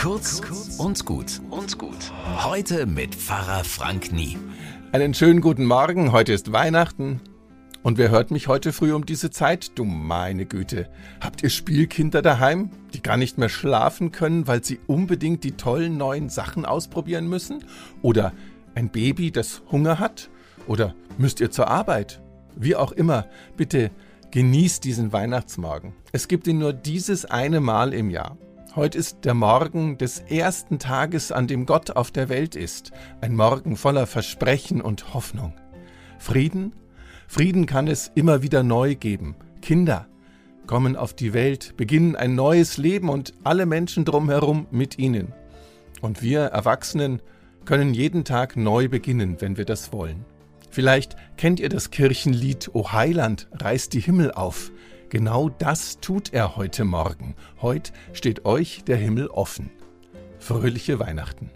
Kurz und gut und gut. Heute mit Pfarrer Frank Nie. Einen schönen guten Morgen. Heute ist Weihnachten. Und wer hört mich heute früh um diese Zeit? Du meine Güte. Habt ihr Spielkinder daheim, die gar nicht mehr schlafen können, weil sie unbedingt die tollen neuen Sachen ausprobieren müssen? Oder ein Baby, das Hunger hat? Oder müsst ihr zur Arbeit? Wie auch immer, bitte genießt diesen Weihnachtsmorgen. Es gibt ihn nur dieses eine Mal im Jahr. Heute ist der Morgen des ersten Tages, an dem Gott auf der Welt ist. Ein Morgen voller Versprechen und Hoffnung. Frieden? Frieden kann es immer wieder neu geben. Kinder kommen auf die Welt, beginnen ein neues Leben und alle Menschen drumherum mit ihnen. Und wir Erwachsenen können jeden Tag neu beginnen, wenn wir das wollen. Vielleicht kennt ihr das Kirchenlied O Heiland, reißt die Himmel auf. Genau das tut er heute Morgen. Heut steht euch der Himmel offen. Fröhliche Weihnachten.